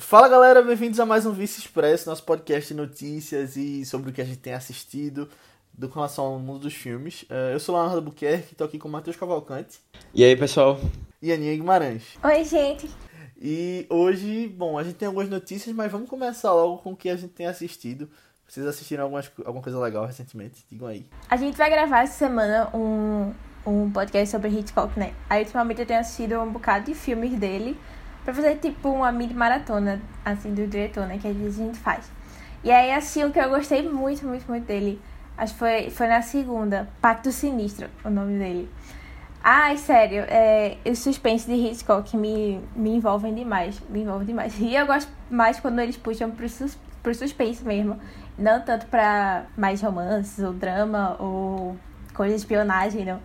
Fala galera, bem-vindos a mais um Vice Expresso, nosso podcast de notícias e sobre o que a gente tem assistido do com relação ao mundo dos filmes. Uh, eu sou Leonardo Buquerque, estou aqui com o Matheus Cavalcante. E aí, pessoal? E Aninha Guimarães. Oi, gente. E hoje, bom, a gente tem algumas notícias, mas vamos começar logo com o que a gente tem assistido. Vocês assistiram algumas, alguma coisa legal recentemente? Digam aí. A gente vai gravar essa semana um, um podcast sobre Hitchcock, né? Aí, ultimamente, eu tenho assistido um bocado de filmes dele pra fazer, tipo, uma mini maratona, assim, do diretor, né? Que a gente faz. E aí, assim, o que eu gostei muito, muito, muito dele, acho que foi, foi na segunda, Pacto Sinistro, o nome dele. Ai, sério, é, os suspense de Hitchcock me, me envolvem demais. Me envolvem demais. E eu gosto mais quando eles puxam pro, sus, pro suspense mesmo. Não tanto pra mais romances, ou drama, ou coisa de espionagem, não.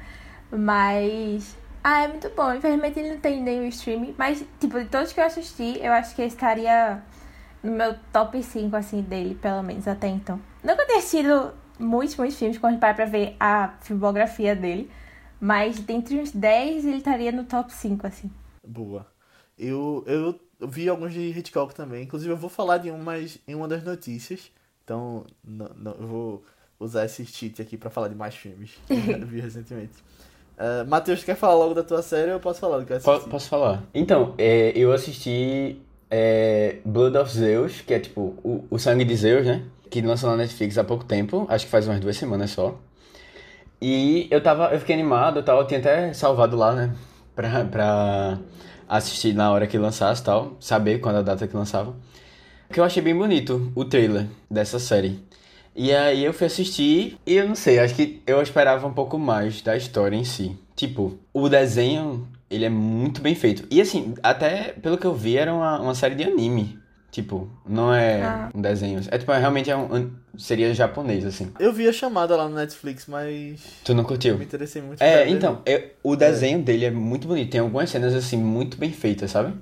Mas. Ah, é muito bom. Infelizmente ele não tem nenhum streaming. Mas, tipo, de todos que eu assisti, eu acho que estaria no meu top 5, assim, dele, pelo menos até então. Nunca ter sido muitos, muitos filmes quando a gente para pra ver a filmografia dele. Mas dentre os 10, ele estaria no top 5, assim. Boa. Eu, eu vi alguns de Hitchcock também. Inclusive, eu vou falar de um mais em uma das notícias. Então, não, não, eu vou usar esse cheat aqui pra falar de mais filmes que eu vi recentemente. Uh, Matheus, quer falar logo da tua série ou eu posso falar do que eu assisti? Posso falar. Então, é, eu assisti é, Blood of Zeus, que é tipo o, o Sangue de Zeus, né? Que lançou na Netflix há pouco tempo, acho que faz umas duas semanas só. E eu tava, eu fiquei animado, tal, eu tinha até salvado lá, né? Pra, pra assistir na hora que lançasse tal, saber quando a data que lançava. Que eu achei bem bonito o trailer dessa série. E aí eu fui assistir e eu não sei, acho que eu esperava um pouco mais da história em si. Tipo, o desenho, ele é muito bem feito. E assim, até pelo que eu vi, era uma, uma série de anime. Tipo, não é ah. um desenho. É tipo, realmente é um, seria japonês, assim. Eu vi a chamada lá no Netflix, mas. Tu não curtiu? Eu me interessei muito. É, então, eu, o desenho é. dele é muito bonito. Tem algumas cenas, assim, muito bem feitas, sabe?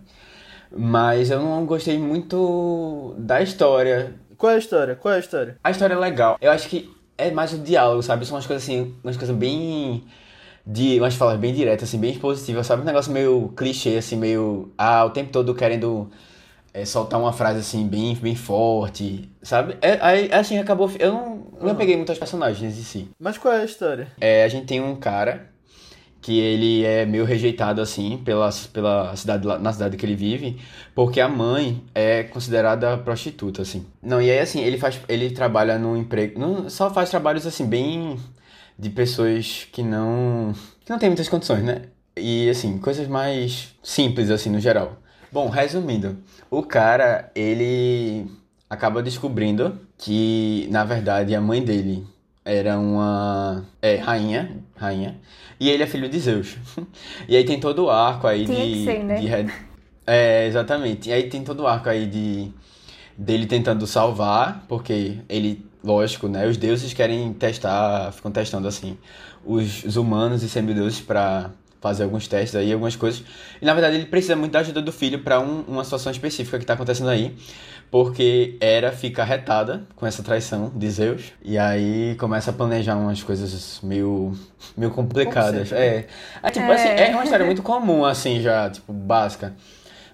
Mas eu não gostei muito da história. Qual é a história? Qual é a história? A história é legal. Eu acho que é mais o diálogo, sabe? São umas coisas assim, umas coisas bem. De umas falas bem diretas, assim, bem expositivas, sabe? Um negócio meio clichê, assim, meio. Ah, o tempo todo querendo é, soltar uma frase assim, bem, bem forte, sabe? É, aí, assim, acabou. Eu não, não uhum. peguei muitos personagens em si. Mas qual é a história? É, a gente tem um cara que ele é meio rejeitado assim pela, pela cidade na cidade que ele vive, porque a mãe é considerada prostituta assim. Não, e aí assim, ele faz ele trabalha num emprego, não, só faz trabalhos assim bem de pessoas que não que não tem muitas condições, né? E assim, coisas mais simples assim no geral. Bom, resumindo, o cara, ele acaba descobrindo que, na verdade, a mãe dele era uma é, rainha, rainha, e ele é filho de Zeus. e aí tem todo o arco aí Tinha de, ser, né? de é, exatamente. E aí tem todo o arco aí de dele tentando salvar, porque ele, lógico, né, os deuses querem testar, ficam testando assim os, os humanos e semideuses para fazer alguns testes aí, algumas coisas. E na verdade ele precisa muito da ajuda do filho para um, uma situação específica que está acontecendo aí. Porque Hera fica arretada com essa traição de Zeus. E aí começa a planejar umas coisas meio, meio complicadas. Sempre, é. é. tipo é. assim, é uma história muito comum, assim, já, tipo, básica.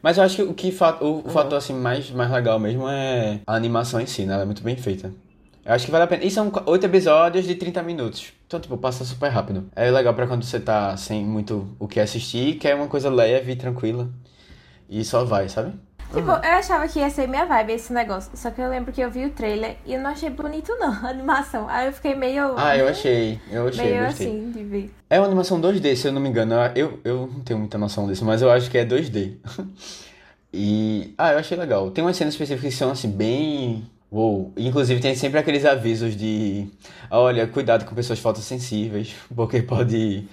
Mas eu acho que o que o, o uhum. fator assim, mais, mais legal mesmo é a animação em si, né? Ela é muito bem feita. Eu acho que vale a pena. E são oito episódios de 30 minutos. Então, tipo, passa super rápido. É legal para quando você tá sem muito o que assistir, quer uma coisa leve e tranquila. E só vai, sabe? Tipo, uhum. eu achava que ia ser minha vibe esse negócio. Só que eu lembro que eu vi o trailer e eu não achei bonito, não, a animação. Aí eu fiquei meio. Ah, eu achei. Eu achei. Meio gostei. assim de ver. É uma animação 2D, se eu não me engano. Eu, eu não tenho muita noção disso, mas eu acho que é 2D. e. Ah, eu achei legal. Tem umas cenas específicas que são assim, bem Uou. Inclusive tem sempre aqueles avisos de olha, cuidado com pessoas fotossensíveis, porque pode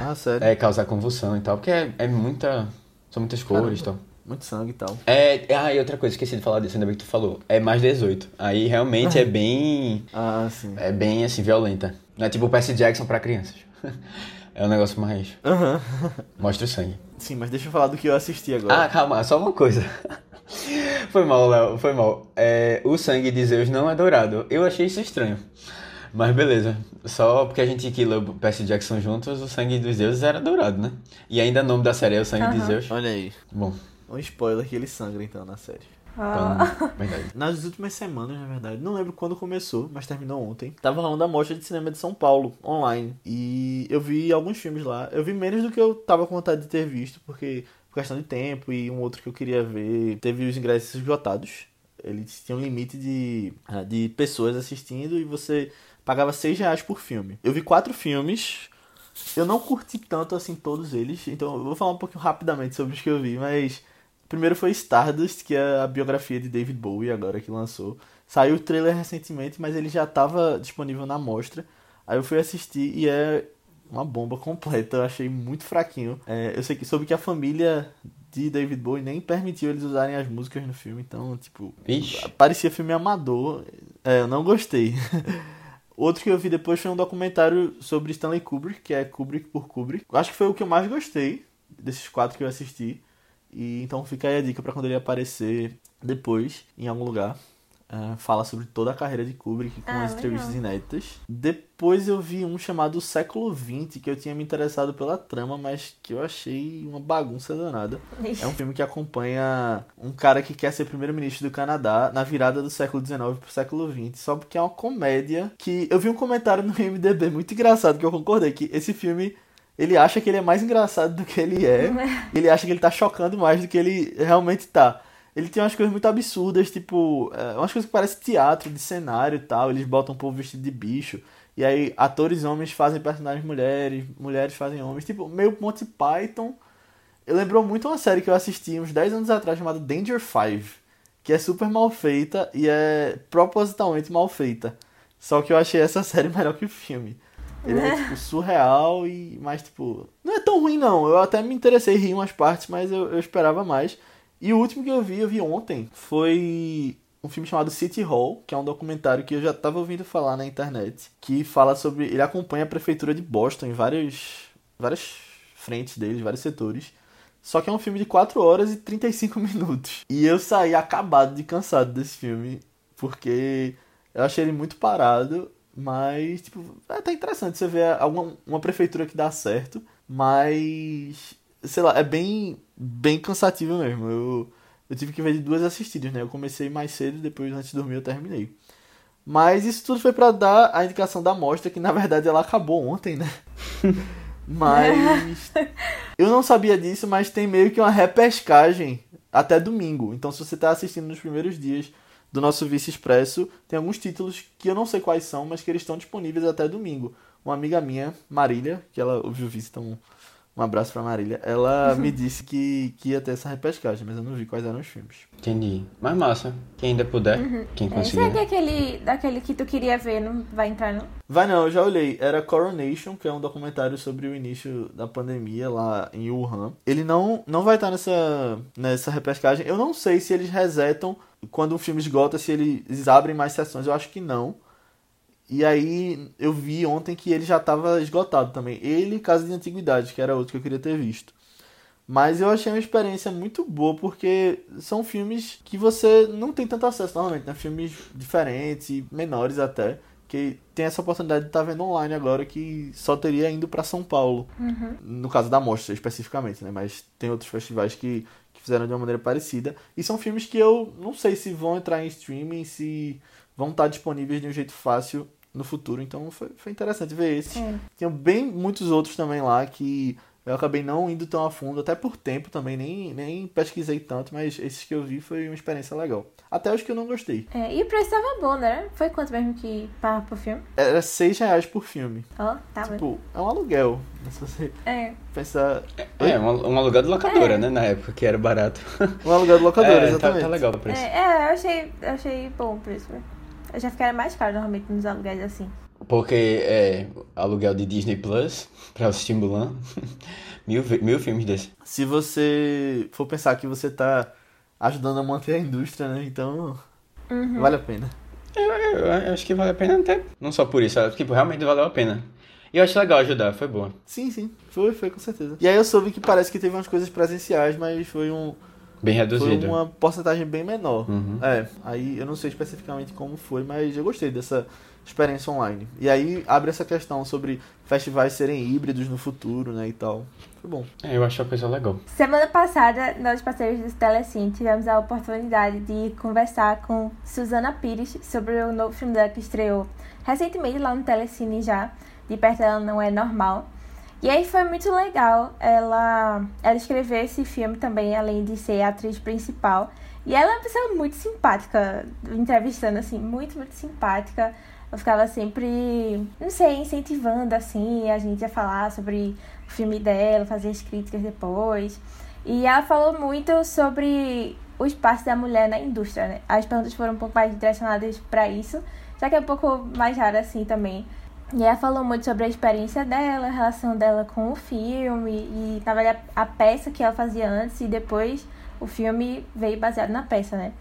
ah, sério? É, causar convulsão e tal, porque é, é muita. São muitas cores e tal. Muito sangue e tal. É, ah, e outra coisa, esqueci de falar disso, ainda bem que tu falou. É mais 18. Aí realmente é bem. Ah, sim. É bem assim, violenta. Não é tipo o Percy Jackson pra crianças. É um negócio mais. Uhum. Mostra o sangue. Sim, mas deixa eu falar do que eu assisti agora. Ah, calma, só uma coisa. Foi mal, Léo, foi mal. É, o sangue de Zeus não é dourado. Eu achei isso estranho. Mas beleza. Só porque a gente quila o Percy Jackson juntos, o sangue dos deuses era dourado, né? E ainda o nome da série é o sangue uhum. de Zeus. Olha aí. Bom, um spoiler que ele sangra então na série. Ah. Então, verdade. Nas últimas semanas, na verdade, não lembro quando começou, mas terminou ontem. Tava rolando a mostra de cinema de São Paulo, online. E eu vi alguns filmes lá. Eu vi menos do que eu tava com vontade de ter visto, porque por questão de tempo e um outro que eu queria ver, teve os ingressos esgotados. Eles tinham um limite de, ah, de pessoas assistindo e você pagava 6 reais por filme. Eu vi quatro filmes. Eu não curti tanto assim todos eles, então eu vou falar um pouquinho rapidamente sobre os que eu vi, mas Primeiro foi Stardust, que é a biografia de David Bowie, agora que lançou. Saiu o trailer recentemente, mas ele já estava disponível na mostra. Aí eu fui assistir e é uma bomba completa. Eu achei muito fraquinho. É, eu sei que soube que a família de David Bowie nem permitiu eles usarem as músicas no filme, então, tipo, Ixi. parecia filme amador. É, eu não gostei. Outro que eu vi depois foi um documentário sobre Stanley Kubrick, que é Kubrick por Kubrick. Acho que foi o que eu mais gostei desses quatro que eu assisti. E então fica aí a dica para quando ele aparecer depois em algum lugar. É, fala sobre toda a carreira de Kubrick com Ah, as entrevistas legal. inéditas. Depois eu vi um chamado Século XX, que eu tinha me interessado pela trama, mas que eu achei uma bagunça danada. É um filme que acompanha um cara que quer ser primeiro-ministro do Canadá na virada do século XIX pro século XX, só porque é uma comédia que eu vi um comentário no IMDb muito engraçado que eu concordei que esse filme ele acha que ele é mais engraçado do que ele é, ele acha que ele tá chocando mais do que ele realmente tá. Ele tem umas coisas muito absurdas, tipo, é, umas coisas que parecem teatro, de cenário e tal. Eles botam um povo vestido de bicho. E aí, atores homens fazem personagens mulheres, mulheres fazem homens. Tipo, meio Monty Python. Eu lembrou muito uma série que eu assisti uns 10 anos atrás chamada Danger Five. Que é super mal feita e é propositalmente mal feita. Só que eu achei essa série melhor que o filme. Ele é, tipo, surreal e. Mas, tipo. Não é tão ruim, não. Eu até me interessei em rir umas partes, mas eu, eu esperava mais. E o último que eu vi, eu vi ontem, foi um filme chamado City Hall, que é um documentário que eu já tava ouvindo falar na internet, que fala sobre. Ele acompanha a prefeitura de Boston em várias, várias frentes deles, vários setores. Só que é um filme de 4 horas e 35 minutos. E eu saí acabado de cansado desse filme, porque eu achei ele muito parado, mas, tipo, é até interessante você ver alguma, uma prefeitura que dá certo, mas, sei lá, é bem, bem cansativo mesmo. Eu, eu tive que ver de duas assistidas, né? Eu comecei mais cedo, depois antes de dormir eu terminei. Mas isso tudo foi pra dar a indicação da mostra, que na verdade ela acabou ontem, né? Mas eu não sabia disso, mas tem meio que uma repescagem até domingo. Então se você tá assistindo nos primeiros dias do nosso Vice Expresso, tem alguns títulos que eu não sei quais são, mas que eles estão disponíveis até domingo. Uma amiga minha, Marília, que ela ouviu o Vice, então um abraço pra Marília, ela me disse que, que ia ter essa repescagem, mas eu não vi quais eram os filmes. Entendi. Mas massa. Quem ainda puder, quem Esse conseguir. é daquele, daquele que tu queria ver, não vai entrar, não? Vai não, eu já olhei. Era Coronation, que é um documentário sobre o início da pandemia lá em Wuhan. Ele não, não vai estar nessa, nessa repescagem. Eu não sei se eles resetam quando um filme esgota, se eles abrem mais sessões. Eu acho que não. E aí eu vi ontem que ele já estava esgotado também. Ele e Casa de Antiguidade, que era outro que eu queria ter visto. Mas eu achei uma experiência muito boa porque são filmes que você não tem tanto acesso normalmente, né? Filmes diferentes menores até. Que tem essa oportunidade de estar vendo online agora que só teria indo para São Paulo. No caso da mostra especificamente, né? Mas tem outros festivais que, que fizeram de uma maneira parecida. E são filmes que eu não sei se vão entrar em streaming, se vão estar disponíveis de um jeito fácil no futuro. Então foi, foi interessante ver esse. É. Tinha bem muitos outros também lá que eu acabei não indo tão a fundo, até por tempo também, nem, nem pesquisei tanto, mas esses que eu vi foi uma experiência legal. Até os que eu não gostei. É, e o preço tava bom, né? Foi quanto mesmo que pagava pro filme? Era 6 reais por filme. Ó, tava. Tipo, é um aluguel. né? Se você É. pensar. É, um, um aluguel de locadora, É. né? Na época, que era barato. Um aluguel de locadora, é, tá, exatamente. tá legal o preço. É, é, eu achei, eu achei bom o preço. Eu já ficaria mais caro normalmente nos aluguéis assim. Porque é aluguel de Disney Plus pra assistir Mulan. mil, mil filmes desses. Se você for pensar que você tá ajudando a manter a indústria, né? Então, Uhum. vale a pena. Eu, eu- eu acho que vale a pena até. Não só por isso, tipo, realmente valeu a pena. E eu acho legal ajudar, foi boa. Sim, sim. Foi, foi com certeza. E aí eu soube que parece que teve umas coisas presenciais, mas foi um, Bem reduzido. Foi uma porcentagem bem menor. Uhum. É, aí eu não sei especificamente como foi, mas eu gostei dessa experiência online. E aí abre essa questão sobre festivais serem híbridos no futuro, né, e tal. Foi bom. É, eu acho uma coisa legal. Semana passada, nós parceiros do Telecine tivemos a oportunidade de conversar com Suzana Pires sobre o novo filme dela que estreou recentemente lá no Telecine já, De Perto Ela Não É Normal. E aí foi muito legal ela, ela escrever esse filme também, além de ser a atriz principal. E ela é uma pessoa muito simpática, entrevistando assim, muito, muito simpática. Eu ficava sempre, não sei, incentivando assim a gente a falar sobre o filme dela, fazer as críticas depois. E ela falou muito sobre o espaço da mulher na indústria, né? As perguntas foram um pouco mais direcionadas para isso, já que é um pouco mais raro assim também. E ela falou muito sobre a experiência dela, a relação dela com o filme e, na verdade, a peça que ela fazia antes e depois o filme veio baseado na peça, né?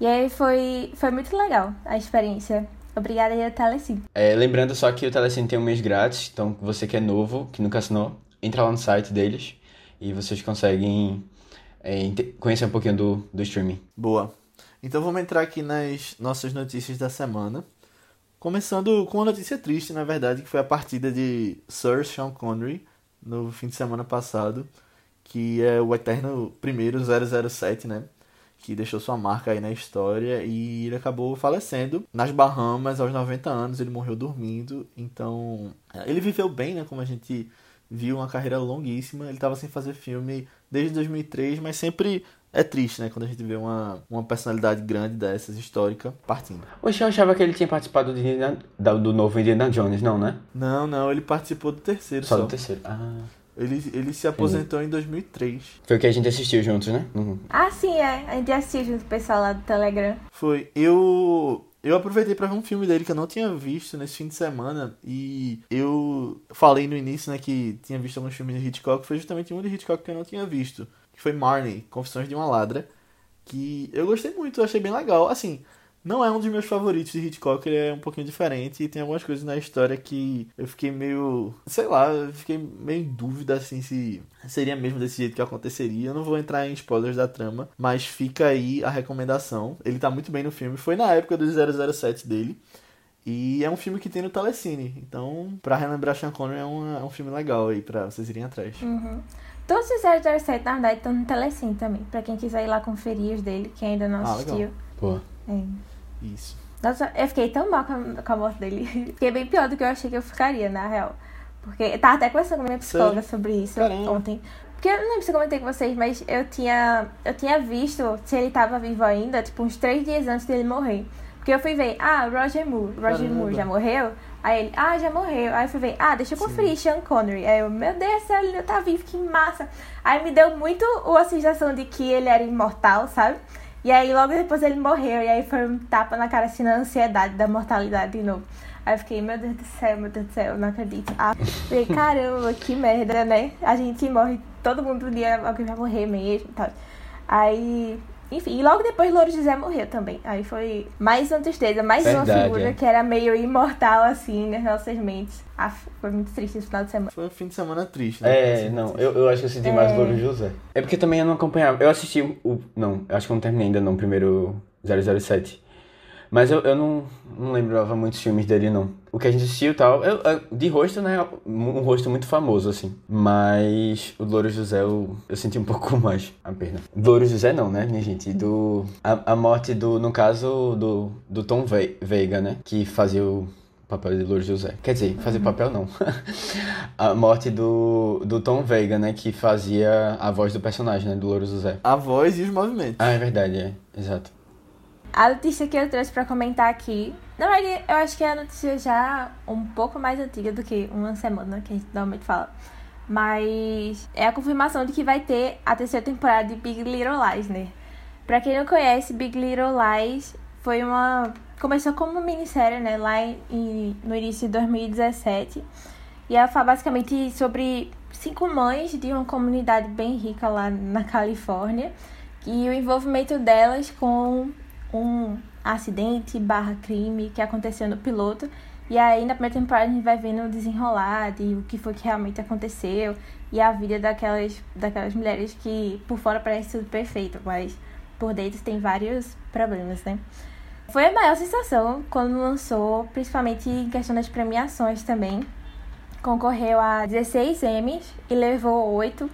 E aí foi, foi muito legal a experiência. Obrigada aí ao Telecine. É, lembrando só que o Telecine tem um mês grátis, então você que é novo, que nunca assinou, entra lá no site deles e vocês conseguem é, conhecer um pouquinho do, do streaming. Boa. Então vamos entrar aqui nas nossas notícias da semana. Começando com uma notícia triste, na verdade, que foi a partida de Sir Sean Connery no fim de semana passado, que é o eterno primeiro 007, né? Que deixou sua marca aí na história e ele acabou falecendo nas Bahamas aos 90 anos. Ele morreu dormindo, então ele viveu bem, né? Como a gente viu, uma carreira longuíssima. Ele estava sem fazer filme desde 2003, mas sempre é triste, né? Quando a gente vê uma, uma personalidade grande dessas, histórica, partindo. Oxe, eu achava que ele tinha participado de, do novo Indiana Jones, não, né? Não, não, ele participou do terceiro só. Só do terceiro, ah. Ele, ele se aposentou Entendi. em 2003. Foi o que a gente assistiu juntos, né? Uhum. Ah, sim, é. A gente assistiu junto com o pessoal lá do Telegram. Foi. Eu eu aproveitei para ver um filme dele que eu não tinha visto nesse fim de semana e eu falei no início, né, que tinha visto alguns filmes de Hitchcock, foi justamente um de Hitchcock que eu não tinha visto que foi Marnie, Confissões de uma Ladra, que eu gostei muito, eu achei bem legal. Assim, não é um dos meus favoritos de Hitchcock, ele é um pouquinho diferente e tem algumas coisas na história que eu fiquei meio, sei lá, eu fiquei meio em dúvida assim se seria mesmo desse jeito que aconteceria. Eu não vou entrar em spoilers da trama, mas fica aí a recomendação. Ele tá muito bem no filme, foi na época do 007 dele. E é um filme que tem no Telecine. Então, pra relembrar Sean Connery, é um, é um filme legal aí pra vocês irem atrás. Uhum. Todos os 007, na verdade, estão no Telecine também. Pra quem quiser ir lá conferir os dele, quem ainda não ah, assistiu. Legal. Pô. É. Isso. Nossa, eu fiquei tão mal com a, com a morte dele. fiquei bem pior do que eu achei que eu ficaria, na real. Porque eu tava até conversando com a minha psicóloga Sério? sobre isso Caramba. ontem. Porque eu não lembro se eu comentei com vocês, mas eu tinha, eu tinha visto se ele tava vivo ainda, tipo, uns três dias antes dele morrer. Porque eu fui ver, ah, Roger Moore. Roger Caramba. Moore já morreu? Aí ele, ah, já morreu. Aí eu fui ver, ah, deixa eu conferir Sim. Sean Connery. Aí eu, meu Deus do céu, ele tá vivo, que massa. Aí me deu muito a sensação de que ele era imortal, sabe? E aí logo depois ele morreu. E aí foi um tapa na cara assim na ansiedade da mortalidade de novo. Aí eu fiquei, meu Deus do céu, meu Deus do céu, eu não acredito. Ah, falei, caramba, que merda, né? A gente morre, todo mundo um dia alguém vai morrer mesmo e tal. Aí enfim, e logo depois Louro José morreu também. Aí foi mais uma tristeza, mais Verdade, uma figura é. que era meio imortal, assim, nas nossas mentes. Ah, foi muito triste esse final de semana. Foi um fim de semana triste, né? É, não, eu, eu acho que eu senti é... mais Louro José. É porque também eu não acompanhava. Eu assisti o. Não, acho que eu não terminei ainda não, o primeiro 007. Mas eu, eu não, não lembrava muitos filmes dele, não. O que a gente assistiu e tal, eu, eu, de rosto, né? Um rosto muito famoso, assim. Mas o Louro José eu, eu senti um pouco mais a perna. Louro José não, né, minha gente? Do, a, a morte do, no caso, do, do Tom Veiga, né? Que fazia o papel de Louro José. Quer dizer, fazer uhum. papel não. a morte do, do Tom Veiga, né? Que fazia a voz do personagem, né? Do Louro José. A voz e os movimentos. Ah, é verdade, é. Exato. A notícia que eu trouxe para comentar aqui, na verdade, eu acho que é a notícia já um pouco mais antiga do que uma semana que a gente normalmente fala. Mas é a confirmação de que vai ter a terceira temporada de Big Little Lies, né? Pra quem não conhece, Big Little Lies foi uma. Começou como uma minissérie, né? Lá em, no início de 2017. E ela fala basicamente sobre cinco mães de uma comunidade bem rica lá na Califórnia. E o envolvimento delas com um acidente barra crime que aconteceu no piloto. E aí na primeira temporada a gente vai vendo o desenrolar de o que foi que realmente aconteceu. e a vida daquelas, daquelas mulheres que por fora parece tudo perfeito, mas por dentro tem vários problemas, né? Foi a maior sensação quando lançou, principalmente em questão das premiações também. Concorreu a 16 Emmys e levou 8.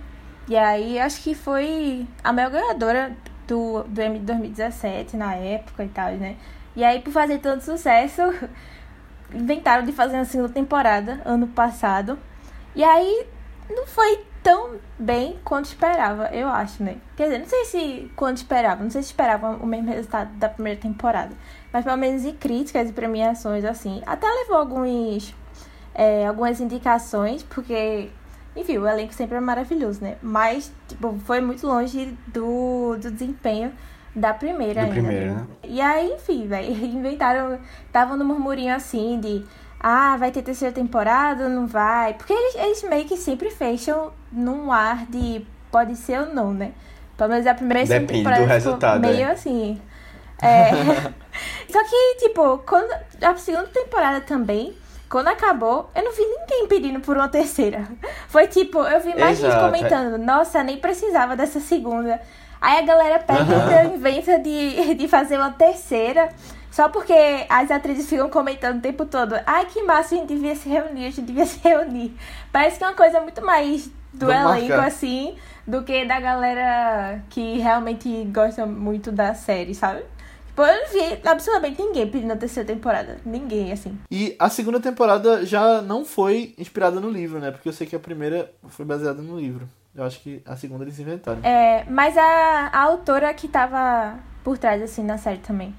E aí acho que foi a maior ganhadora do, do Emmy de 2017 na época e tal, né? E aí, por fazer tanto sucesso, inventaram de fazer uma segunda temporada ano passado. E aí não foi tão bem quanto esperava, eu acho, né? Quer dizer, não sei se quanto esperava, não sei se esperava o mesmo resultado da primeira temporada. Mas pelo menos em críticas e premiações, assim, até levou alguns, é, algumas indicações, porque, enfim, o elenco sempre é maravilhoso, né? Mas, tipo, foi muito longe do, do desempenho da primeira ainda. primeiro, né? E aí, enfim, velho, inventaram, tava no murmurinho assim de ah, vai ter terceira temporada, não vai. Porque eles, eles meio que sempre fecham num ar de pode ser ou não, né? Pelo menos a primeira e segunda Depende do temporada resultado, meio é. assim. É. Só que, tipo, quando a segunda temporada também, quando acabou, eu não vi ninguém pedindo por uma terceira. Foi tipo, eu vi mais gente Exato, é. comentando, nossa, nem precisava dessa segunda. Aí a galera pega e inventa de, de fazer uma terceira. Só porque as atrizes ficam comentando o tempo todo. Ai, que massa, a gente devia se reunir, a gente devia se reunir. Parece que é uma coisa muito mais do elenco, assim, do que da galera que realmente gosta muito da série, sabe? Tipo, eu não vi absolutamente ninguém pedindo a terceira temporada. Ninguém, assim. E a segunda temporada já não foi inspirada no livro, né? Porque eu sei que a primeira foi baseada no livro. Eu acho que a segunda eles inventaram. É, mas a, a autora que tava por trás, assim, na série também.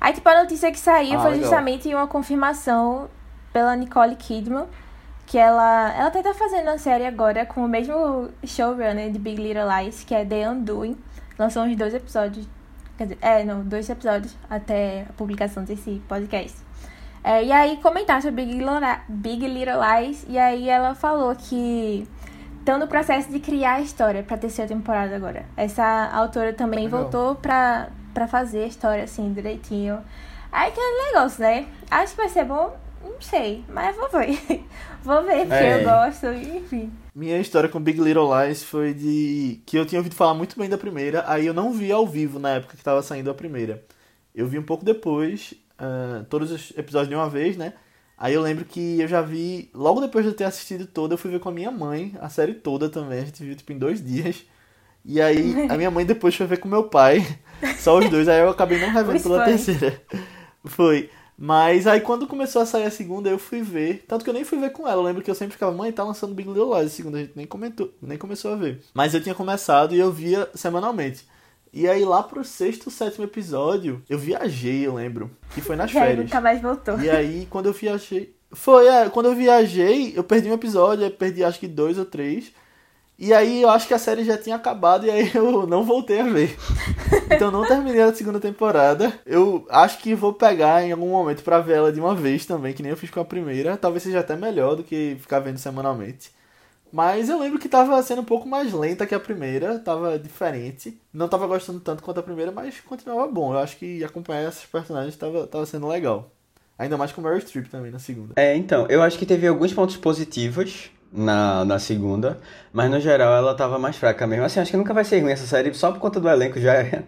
Aí, tipo, a notícia que saiu Ah, foi legal. justamente uma confirmação pela Nicole Kidman, que ela, ela até tá fazendo a série agora com o mesmo showrunner de Big Little Lies, que é The Undoing. Lançou uns dois episódios, quer dizer, é, não, dois episódios até a publicação desse podcast. É, e aí comentaram sobre Big Little, Li- Big Little Lies, e aí ela falou que estão no processo de criar a história pra terceira temporada agora. Essa autora também Legal. voltou pra, pra fazer a história assim, direitinho. Aí que é negócio, né? Acho que vai ser bom, sei, mas vou ver. vou ver, porque É. eu gosto, enfim. Minha história com Big Little Lies foi de que eu tinha ouvido falar muito bem da primeira, aí eu não vi ao vivo na época que tava saindo a primeira. Eu vi um pouco depois, ah, todos os episódios de uma vez, né? Aí eu lembro que eu já vi, logo depois de eu ter assistido toda, eu fui ver com a minha mãe a série toda também. A gente viu tipo em dois dias. E aí a minha mãe depois foi ver com meu pai, só os dois. Aí eu acabei não revendo pela terceira. Foi. Mas aí quando começou a sair a segunda, eu fui ver. Tanto que eu nem fui ver com ela. Eu lembro que eu sempre ficava, mãe, tá lançando Big Little Lies. A segunda a gente nem comentou, nem começou a ver. Mas eu tinha começado e eu via semanalmente. E aí lá pro sexto, sétimo episódio, eu viajei, eu lembro. Que foi nas E aí férias. nunca mais voltou. E aí, quando eu viajei. Foi, é, quando eu viajei, eu perdi um episódio, eu perdi acho que dois ou três. E aí eu acho que a série já tinha acabado e aí eu não voltei a ver. Então não terminei a segunda temporada. Eu acho que vou pegar em algum momento pra ver ela de uma vez também, que nem eu fiz com a primeira. Talvez seja até melhor do que ficar vendo semanalmente. Mas eu lembro que tava sendo um pouco mais lenta que a primeira, tava diferente. Não tava gostando tanto quanto a primeira, mas continuava bom. Eu acho que acompanhar esses personagens tava, tava sendo legal. Ainda mais com Meryl Streep também na segunda. É, então, eu acho que teve alguns pontos positivos na, na segunda, mas no geral ela tava mais fraca mesmo. Assim, acho que nunca vai ser ruim essa série, só por conta do elenco já é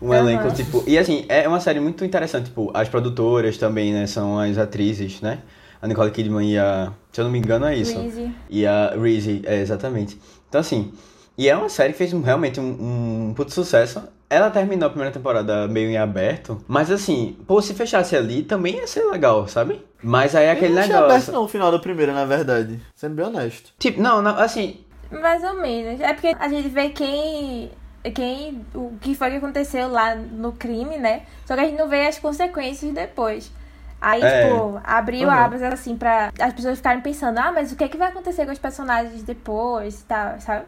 um elenco, tipo... E assim, é uma série muito interessante, tipo, as produtoras também, né, são as atrizes, né? A Nicole Kidman e a... Se eu não me engano é isso. Reese. E a Reese, é, exatamente. Então, assim, e é uma série que fez realmente um, um puto sucesso. Ela terminou a primeira temporada meio em aberto, mas assim, pô, se fechasse ali também ia ser legal, sabe? Mas aí é aquele não negócio. aberto não o final da primeira, na verdade. Sendo bem honesto. Tipo, não, não, assim, Mais ou menos. É porque a gente vê quem. quem o que foi que aconteceu lá no crime, né? Só que a gente não vê as consequências depois. Aí, É. tipo, abriu Uhum. abas assim pra as pessoas ficarem pensando, ah, mas o que é que vai acontecer com os personagens depois e tal, sabe?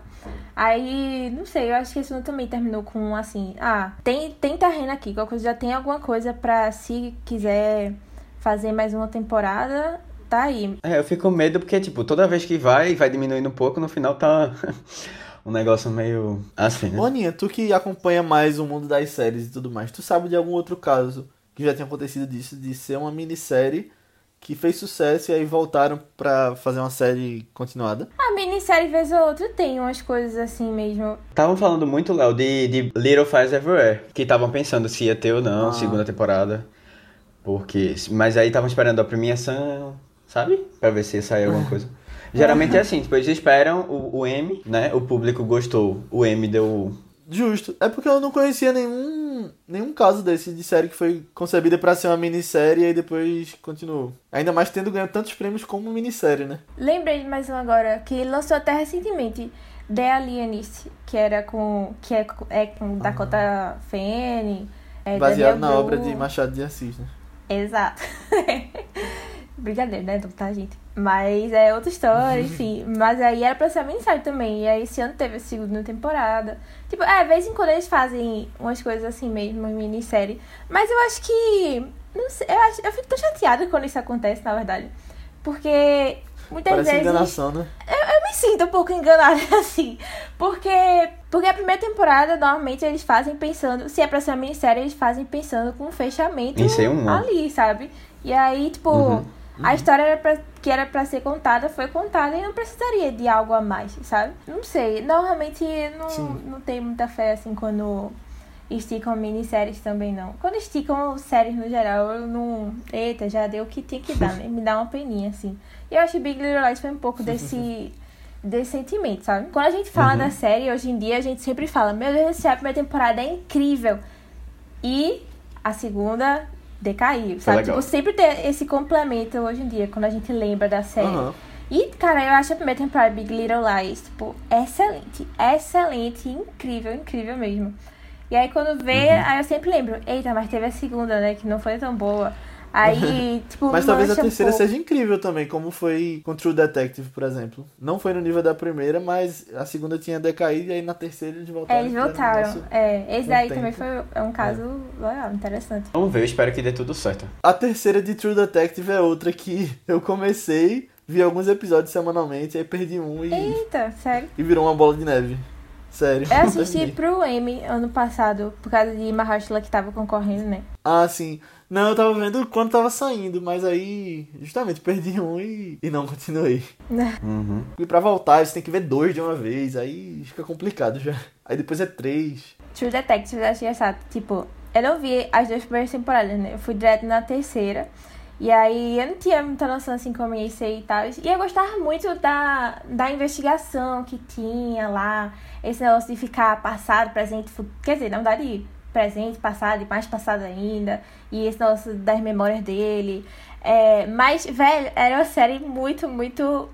Aí, não sei, eu acho que esse também terminou com assim, ah, tem, tem terreno aqui, qualquer coisa já tem alguma coisa pra se quiser fazer mais uma temporada, tá aí. é, eu fico com medo porque, tipo, toda vez que vai, vai diminuindo um pouco, no final tá um negócio meio assim, né? Ô, Aninha, tu que acompanha mais o mundo das séries e tudo mais, tu sabe de algum outro caso que já tenha acontecido disso, de ser uma minissérie que fez sucesso e aí voltaram pra fazer uma série continuada. A minissérie, vez ou outra, tem umas coisas assim mesmo. Estavam falando muito, Léo, de, de Little Fires Everywhere. Que estavam pensando se ia ter ou não, Ah. segunda temporada. Porque. Mas aí estavam esperando a premiação, sabe? Pra ver se ia sair alguma coisa. Geralmente é assim, tipo, eles esperam o, o M, né? O público gostou. O M deu. Justo. É porque eu não conhecia nenhum, nenhum caso desse de série que foi concebida pra ser uma minissérie e depois continuou. Ainda mais tendo ganho tantos prêmios como minissérie, né? Lembrei de mais um agora, que lançou até recentemente. The Alienist, que era com. que é, é com Dakota Fanning. É, Baseado Daniel na obra de Machado de Assis, né? Exato. Brincadeira, né? Não tá, gente? Mas é outra história, enfim. Mas aí era pra ser a minissérie também. E aí esse ano teve a segunda temporada. Tipo, é, de vez em quando eles fazem umas coisas assim mesmo, em minissérie. Mas eu acho que. Não sei, eu, acho, eu fico tão chateada quando isso acontece, na verdade. Porque muitas Parece vezes. enganação, né? Eu me sinto um pouco enganada, assim. Porque, porque a primeira temporada, normalmente, eles fazem pensando. Se é pra ser uma minissérie, eles fazem pensando com um fechamento Em ser uma. ali, sabe? E aí, tipo, Uhum. A história era pra- que era pra ser contada foi contada e não precisaria de algo a mais, sabe? Não sei. Normalmente não, Sim. não tenho muita fé, assim, quando esticam minisséries também, não. Quando esticam séries no geral, eu não. Eita, já deu o que tinha que dar, né? Me dá uma peninha, assim. E eu acho que Big Little Lies foi um pouco desse. Desse sentimento, sabe? Quando a gente fala Uhum. da série, hoje em dia, a gente sempre fala: Meu Deus do céu, a primeira temporada é incrível. E a segunda decaiu, sabe? legal. Tipo, sempre tem esse complemento hoje em dia, quando a gente lembra da série. Aham. E, cara, eu acho a primeira temporada de Big Little Lies, tipo, excelente. Excelente, incrível, incrível mesmo. E aí quando vê, Uhum. aí eu sempre lembro, eita, mas teve a segunda, né, que não foi tão boa. Aí, tipo, Mas talvez a um terceira pouco. seja incrível também, como foi com True Detective, por exemplo. Não foi no nível da primeira, mas a segunda tinha decaído e aí na terceira eles voltaram. É, eles um voltaram. É, esse daí tempo. também foi é um caso legal, interessante. Vamos ver, eu espero que dê tudo certo. A terceira de True Detective é outra que eu comecei, vi alguns episódios semanalmente, aí perdi um e, Eita, sério. e virou uma bola de neve. Sério. Eu assisti pro Emmy ano passado, por causa de Mahershala que tava concorrendo, né? Ah, sim. Não, eu tava vendo quando tava saindo, mas aí justamente perdi um e, e não continuei. Uhum. E pra voltar, você tem que ver dois de uma vez, aí fica complicado já. Aí depois é três. True Detective, eu engraçado. Tipo, eu não vi as duas primeiras temporadas, né? Eu fui direto na terceira. E aí eu não tinha muita noção assim como ia ser e tal. E eu gostava muito da, da investigação que tinha lá. Esse negócio de ficar passado, presente, fu- quer dizer, na verdade, presente, passado e mais passado ainda. E esse negócio das memórias dele. É, mas, velho, era uma série muito, muito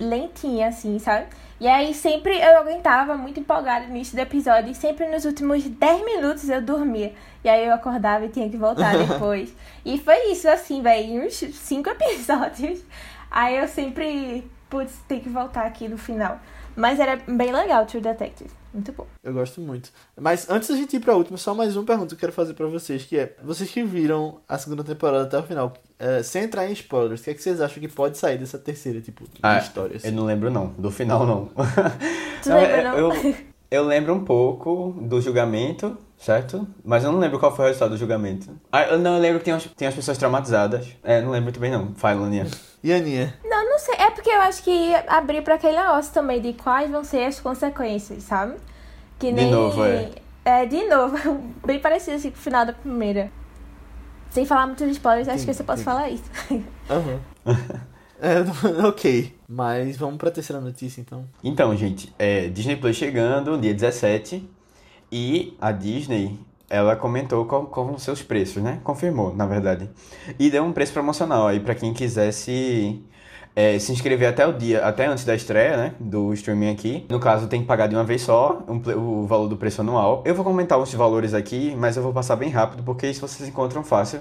lentinha, assim, sabe? E aí sempre eu aguentava muito empolgada no início do episódio e sempre nos últimos 10 minutos eu dormia. E aí eu acordava e tinha que voltar depois. e foi isso, assim, velho, em uns 5 episódios. Aí eu sempre, putz, tem que voltar aqui no final. Mas era bem legal, True Detective. Muito bom. Eu gosto muito. Mas antes da gente ir pra última, só mais uma pergunta que eu quero fazer pra vocês, que é, vocês que viram a segunda temporada até o final, é, sem entrar em spoilers, o que, é que vocês acham que pode sair dessa terceira, tipo, de Ah, história? assim? Eu não lembro não, do final não. Tu Não, lembra, não? Eu, eu lembro um pouco do julgamento, certo? Mas eu não lembro qual foi o resultado do julgamento. Ah, eu não eu lembro que tem, umas- tem as pessoas traumatizadas. É, não lembro muito bem não. Fala, Aninha. E a Aninha? Não, não sei. É porque eu acho que abrir pra aquele negócio também de quais vão ser as consequências, sabe? Que De nem. novo, é. É, de novo. Bem parecido assim com o final da primeira. Sem falar muitos spoilers, acho que eu só posso falar isso. Aham. É, não- ok. Mas vamos pra terceira notícia, então. Então, gente, é, Disney Plus chegando, dia 17. E a Disney, ela comentou vão ser os preços, né? Confirmou, na verdade. E deu um preço promocional aí pra quem quisesse é, se inscrever até o dia, até antes da estreia, né? Do streaming aqui. No caso, tem que pagar de uma vez só um o valor do preço anual. Eu vou comentar os valores aqui, mas eu vou passar bem rápido, porque isso vocês encontram fácil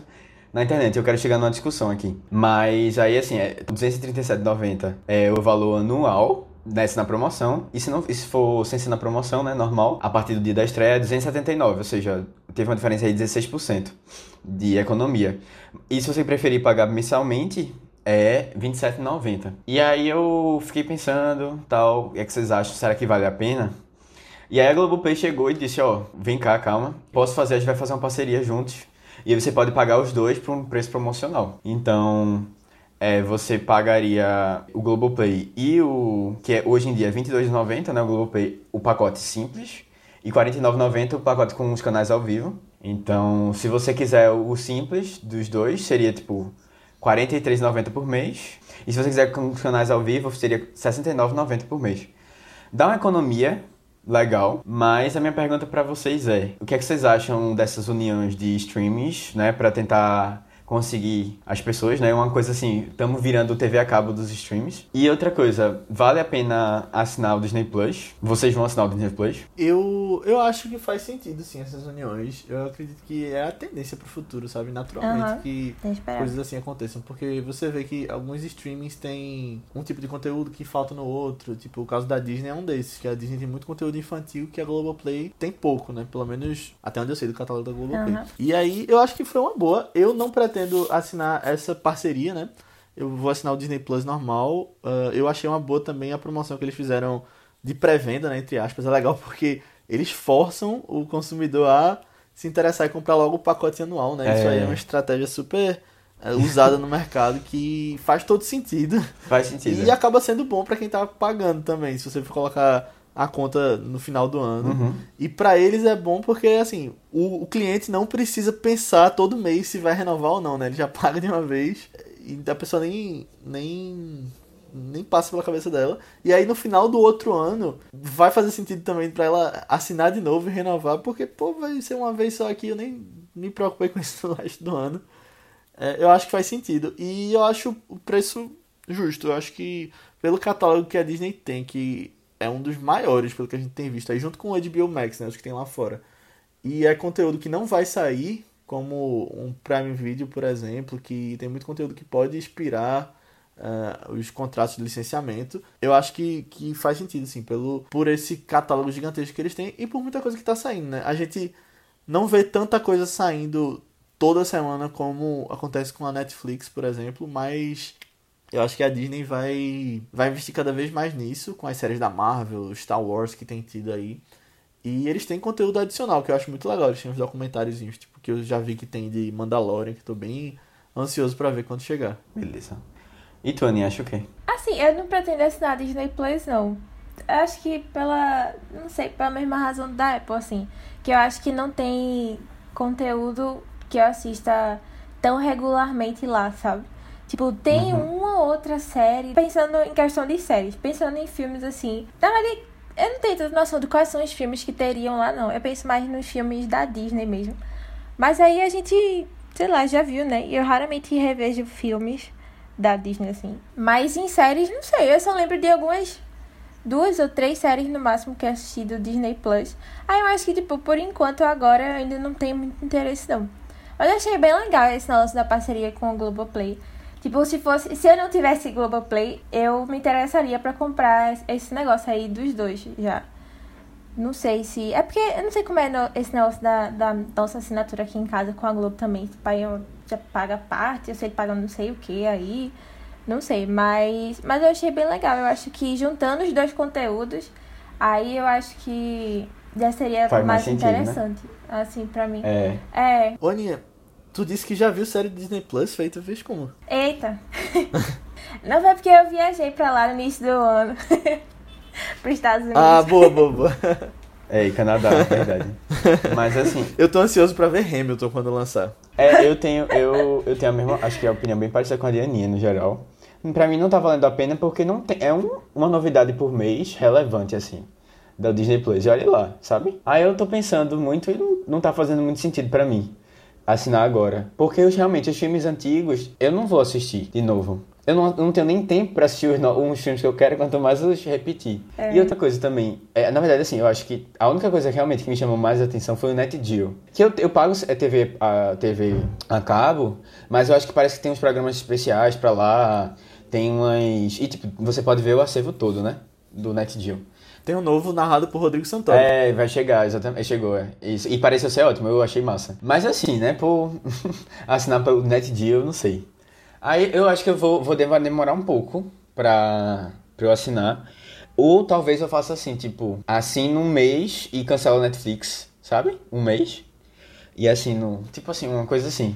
na internet. Eu quero chegar numa discussão aqui. Mas aí, assim, é R$ 237,90 é o valor anual. Desce na promoção, e se, não, e se for sem ser na promoção, né, normal, a partir do dia da estreia é 279, ou seja, teve uma diferença aí de 16% de economia. E se você preferir pagar mensalmente, é R$ 27,90. E aí eu fiquei pensando, tal, o que, é que vocês acham? Será que vale a pena? E aí a Globoplay chegou e disse, ó, vem cá, calma, posso fazer, a gente vai fazer uma parceria juntos. E aí você pode pagar os dois por um preço promocional. Então, é, você pagaria o Globoplay e o. que é hoje em dia é R$22,90, né? O Globoplay, o pacote simples. E R$49,90 o pacote com os canais ao vivo. Então, se você quiser o simples dos dois, seria tipo R$43,90 por mês. E se você quiser com os canais ao vivo, seria R$69,90 por mês. Dá uma economia legal, mas a minha pergunta para vocês é: o que é que vocês acham dessas uniões de streamings, né, para tentar conseguir as pessoas, né? Uma coisa assim, estamos virando o TV a cabo dos streams. E outra coisa, vale a pena assinar o Disney Plus? Vocês vão assinar o Disney Plus? Eu, eu acho que faz sentido, sim, essas uniões. Eu acredito que é a tendência pro futuro, sabe? Naturalmente Aham, que coisas assim aconteçam. Porque você vê que alguns streamings têm um tipo de conteúdo que falta no outro. Tipo, o caso da Disney é um desses. Que a Disney tem muito conteúdo infantil que a Globoplay tem pouco, né? Pelo menos até onde eu sei do catálogo da Globoplay. Aham. E aí, eu acho que foi uma boa. Eu não pretendo assinar essa parceria, né? Eu vou assinar o Disney Plus normal. Ah, eu achei uma boa também a promoção que eles fizeram de pré-venda, né? Entre aspas. É legal porque eles forçam o consumidor a se interessar e comprar logo o pacote anual, né? Isso É. aí é uma estratégia super eh, usada no mercado que faz todo sentido. Faz sentido. E acaba sendo bom pra quem tá pagando também, se você for colocar a conta no final do ano. Uhum. E pra eles é bom porque, assim, o, o cliente não precisa pensar todo mês se vai renovar ou não, né? Ele já paga de uma vez e a pessoa nem, nem, nem passa pela cabeça dela. E aí no final do outro ano vai fazer sentido também pra ela assinar de novo e renovar, porque, pô, vai ser uma vez só aqui, eu nem me preocupei com isso no resto do ano. É, eu acho que faz sentido. E eu acho o preço justo. Eu acho que pelo catálogo que a Disney tem, que é um dos maiores, pelo que a gente tem visto, aí junto com o HBO Max, né, os que tem lá fora. E é conteúdo que não vai sair, como um Prime Video, por exemplo, que tem muito conteúdo que pode inspirar ah, os contratos de licenciamento. Eu acho que, que faz sentido, assim, pelo, por esse catálogo gigantesco que eles têm e por muita coisa que tá saindo, né? A gente não vê tanta coisa saindo toda semana como acontece com a Netflix, por exemplo, mas eu acho que a Disney vai, vai investir cada vez mais nisso, com as séries da Marvel, Star Wars que tem tido aí. E eles têm conteúdo adicional, que eu acho muito legal. Eles têm uns documentáriozinhos, tipo, que eu já vi que tem de Mandalorian, que tô bem ansioso pra ver quando chegar. Beleza. E tu, Aninha, acha o quê? Assim, eu não pretendo assinar a Disney Plus, não. Eu acho que pela. Não sei, pela mesma razão da Apple, assim. Que eu acho que não tem conteúdo que eu assista tão regularmente lá, sabe? Tipo, tem uma ou outra série. Pensando em questão de séries, pensando em filmes assim. Na verdade, eu não tenho tanta noção de quais são os filmes que teriam lá, não. Eu penso mais nos filmes da Disney mesmo. Mas aí a gente, sei lá, já viu, né? Eu raramente revejo filmes da Disney, assim. Mas em séries, não sei. Eu só lembro de algumas duas ou três séries no máximo que eu assisti do Disney Plus. Aí eu acho que, tipo, por enquanto agora eu ainda não tenho muito interesse, não. Mas eu achei bem legal esse negócio da parceria com o Globoplay. Tipo, se fosse. Se eu não tivesse Globoplay, eu me interessaria pra comprar esse negócio aí dos dois já. Não sei se. É porque eu não sei como é no- esse negócio da, da nossa assinatura aqui em casa com a Globo também. Se o pai já paga parte, eu sei ele paga não sei o que aí. Não sei, mas. Mas eu achei bem legal. Eu acho que juntando os dois conteúdos, aí eu acho que já seria Faz mais mais, sentido, né? interessante. Assim, pra mim. É. É. Ô, Aninha, tu disse que já viu série do Disney Plus feita, vez como? Eita. não foi porque eu viajei pra lá no início do ano. Pros Estados Unidos. Ah, boa, boa, boa. É, e Canadá, é verdade. Mas assim, Eu tô ansioso pra ver Hamilton quando lançar. é, eu tenho, eu, eu tenho a mesma, acho que a opinião bem parecida com a de Aninha, no geral. Pra mim não tá valendo a pena porque não tem, é um, uma novidade por mês relevante, assim, da Disney Plus. E olha lá, sabe? Aí eu tô pensando muito e não, não tá fazendo muito sentido pra mim assinar agora. Porque os, realmente os filmes antigos eu não vou assistir de novo. Eu não, eu não tenho nem tempo pra assistir os, uns filmes que eu quero, quanto mais os repetir. E outra coisa também, é, na verdade, assim, eu acho que a única coisa realmente que me chamou mais atenção foi o NetGeo. Que eu, eu pago é TV, a TV a cabo, mas eu acho que parece que tem uns programas especiais pra lá, tem umas... E, tipo, você pode ver o acervo todo, né? Do NetGeo. Tem um novo narrado por Rodrigo Santoro. É, vai chegar, exatamente. Chegou, é. Isso. E pareceu ser ótimo, eu achei massa. Mas assim, né, por assinar pelo NetDeal, eu não sei. Aí eu acho que eu vou, vou demorar um pouco pra, pra eu assinar. Ou talvez eu faça assim, tipo, assino um mês e cancelo a Netflix, sabe? Um mês. E assino, tipo assim, uma coisa assim.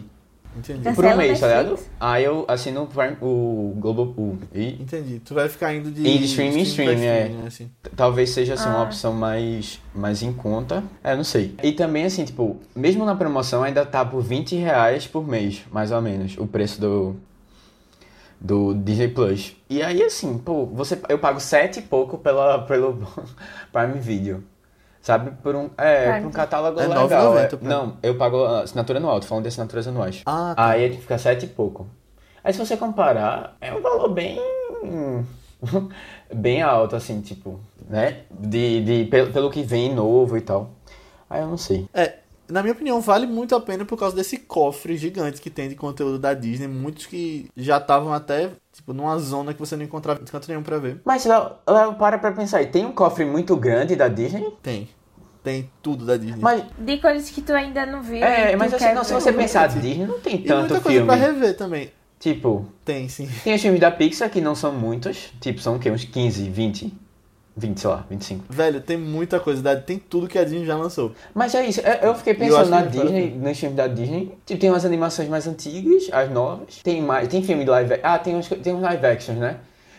Entendi. Cancela Por um mês, tá ligado? Aí eu assino o Prime- o Globo. O, e Entendi. Tu vai ficar indo de. E de streaming em streaming, é. streaming, assim. talvez seja assim, uma Ah. opção mais, mais em conta. É, não sei. E também, assim, tipo, mesmo na promoção ainda tá por 20 reais por mês, mais ou menos, o preço do. Do Disney Plus. E aí, assim, pô, você, eu pago sete e pouco pela, pelo Prime Video. Sabe? Por um, é, Prime. por um catálogo É legal. 9,90 é. o Prime. Não, eu pago a assinatura anual, tô falando de assinaturas anuais. Ah, tá. Aí fica sete e pouco. Aí se você comparar, é um valor bem. bem alto, assim, tipo, né? De, de, pelo, pelo que vem novo e tal. Aí eu não sei. É, na minha opinião, vale muito a pena por causa desse cofre gigante que tem de conteúdo da Disney. Muitos que já estavam até, tipo, numa zona que você não encontrava canto nenhum pra ver. Mas Léo, Léo, para pra pensar aí, tem um cofre muito grande da Disney? Tem. Tem tudo da Disney. Mas, De coisas que tu ainda não viu. é, mas assim, não, se você pensar, Disney não tem e tanto muita coisa filme. pra rever também. Tipo, Tem, sim. tem os filmes da Pixar que não são muitos, tipo, são o quê? Uns 15, 20? 20, sei lá, 25. Velho, tem muita coisa. da- Tem tudo que a Disney já lançou. Mas é isso, eu eu fiquei eu pensando acho na Disney, pena. nos filmes da Disney. Tipo, tem umas animações mais antigas, as novas. Tem mais, tem filme de live Ah, tem uns, tem uns live actions, né?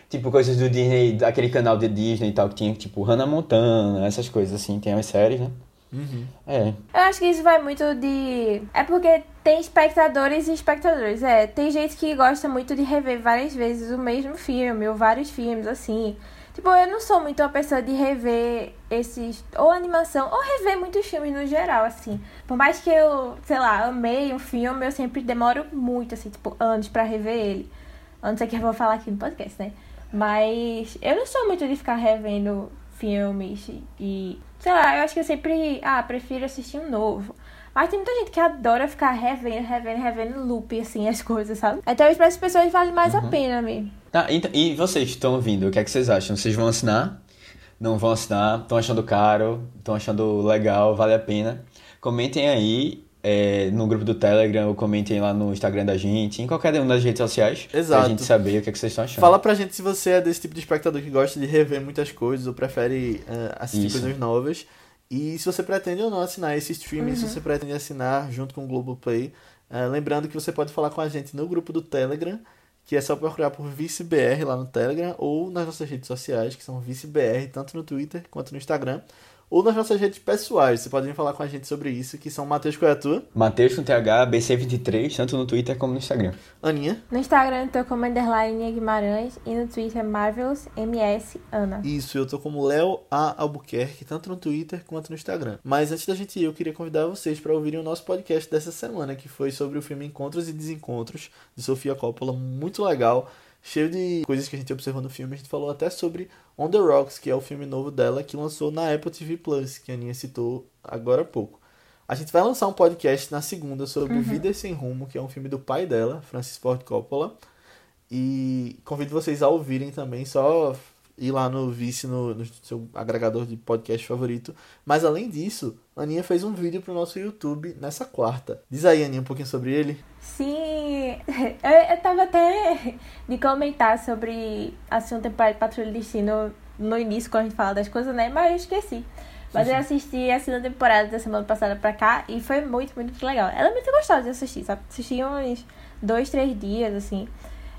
Tipo, coisas do Disney, daquele canal de Disney e tal, que tinha, tipo, Hannah Montana, essas coisas assim, tem as séries, né? Uhum. É. Eu acho que isso vai muito de. É porque tem espectadores e espectadores. É, tem gente que gosta muito de rever várias vezes o mesmo filme, ou vários filmes, assim. Tipo, eu não sou muito uma pessoa de rever esses. Ou animação, ou rever muitos filmes no geral, assim. Por mais que eu, sei lá, amei um filme, eu sempre demoro muito, assim, tipo, anos pra rever ele. Antes é que eu vou falar aqui no podcast, né? Mas eu não sou muito de ficar revendo filmes e. Sei lá, eu acho que eu sempre. Ah, prefiro assistir um novo. Mas tem muita gente que adora ficar revendo, revendo, revendo loop, assim, as coisas, sabe? Então, para essas pessoas vale mais a pena mesmo. Tá, então, e vocês que estão ouvindo, o que é que vocês acham? Vocês vão assinar? Não vão assinar? Estão achando caro? Estão achando legal? Vale a pena? Comentem aí é, no grupo do Telegram ou comentem lá no Instagram da gente, em qualquer uma das redes sociais, Exato. pra gente saber o que, é que vocês estão achando. Fala pra gente se você é desse tipo de espectador que gosta de rever muitas coisas ou prefere eh, assistir Isso. coisas novas. E se você pretende ou não assinar esse streaming, se você pretende assinar junto com o Globoplay. Eh, lembrando que você pode falar com a gente no grupo do Telegram, que é só procurar por ViceBR lá no Telegram, ou nas nossas redes sociais, que são ViceBR, tanto no Twitter quanto no Instagram. Ou nas nossas redes pessoais, você pode vir falar com a gente sobre isso, que são Matheus qual é? Matheus com TH, BC23, tanto no Twitter como no Instagram. Aninha. No Instagram eu tô como underline Guimarães e no Twitter Marvelous MS Ana. Isso, eu tô como Léo A. Albuquerque, tanto no Twitter quanto no Instagram. Mas antes da gente ir, eu queria convidar vocês para ouvirem o nosso podcast dessa semana, que foi sobre o filme Encontros e Desencontros, de Sofia Coppola, muito legal, cheio de coisas que a gente observou no filme. A gente falou até sobre On the Rocks, que é o filme novo dela, que lançou na Apple TV Plus, que a Aninha citou agora há pouco. A gente vai lançar um podcast na segunda sobre Vida Sem Rumo, que é um filme do pai dela, Francis Ford Coppola. E convido vocês a ouvirem também, só ir lá no Vice, no, no seu agregador de podcast favorito. Mas além disso, Aninha fez um vídeo pro nosso YouTube nessa quarta. Diz aí, Aninha, um pouquinho sobre ele. Sim, eu, eu tava até de comentar sobre a segunda temporada de Patrulha do Destino no início, quando a gente fala das coisas, né? Mas eu esqueci. Mas eu assisti a segunda temporada da semana passada pra cá e foi muito, muito, muito legal. Ela é muito gostosa de assistir, sabe? Assisti uns dois, três dias, assim.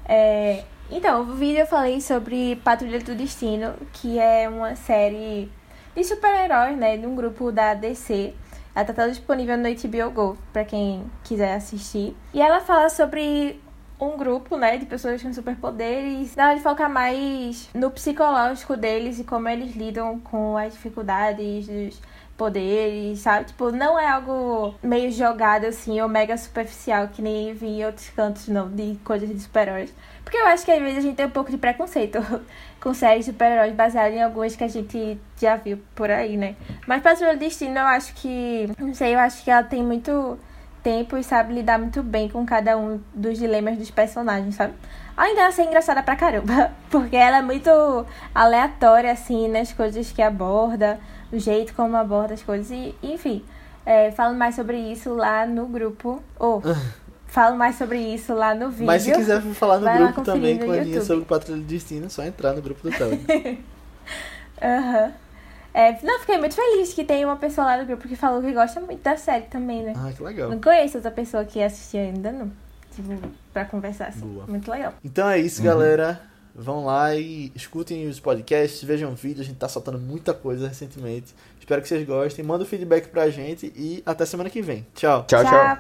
É, Então, o vídeo eu falei sobre Patrulha do Destino, que é uma série de super-heróis, né? De um grupo da DC. Ela tá disponível no HBO Go, pra quem quiser assistir. E ela fala sobre um grupo, né, de pessoas com superpoderes. Na hora de focar mais no psicológico deles e como eles lidam com as dificuldades dos poderes, sabe? Tipo, não é algo meio jogado assim ou mega superficial que nem vi em outros cantos, não, de coisas de super-heróis. Porque eu acho que às vezes a gente tem um pouco de preconceito com séries de super-heróis baseadas em algumas que a gente já viu por aí, né? Mas Patrulha do Destino eu acho que. Não sei, eu acho que ela tem muito tempo e sabe lidar muito bem com cada um dos dilemas dos personagens, sabe? Além dela ser engraçada pra caramba, porque ela é muito aleatória, assim, nas coisas que aborda, o jeito como aborda as coisas, e enfim. É, falo mais sobre isso lá no grupo. Ou, falo mais sobre isso lá no vídeo. Mas se quiser falar no grupo também com a YouTube. sobre Patrulha do Destino, é só entrar no grupo do Telegram. Aham. É, não, fiquei muito feliz que tem uma pessoa lá do grupo que falou que gosta muito da série também, né? ah, que legal. Não conheço outra pessoa que assistiu ainda, não. tipo, pra conversar assim. Boa. Muito legal. Então é isso, Uhum. galera. Vão lá e escutem os podcasts, vejam vídeos. A gente tá soltando muita coisa recentemente. Espero que vocês gostem. Manda o feedback pra gente e até semana que vem. Tchau. Tchau, tchau. pessoal.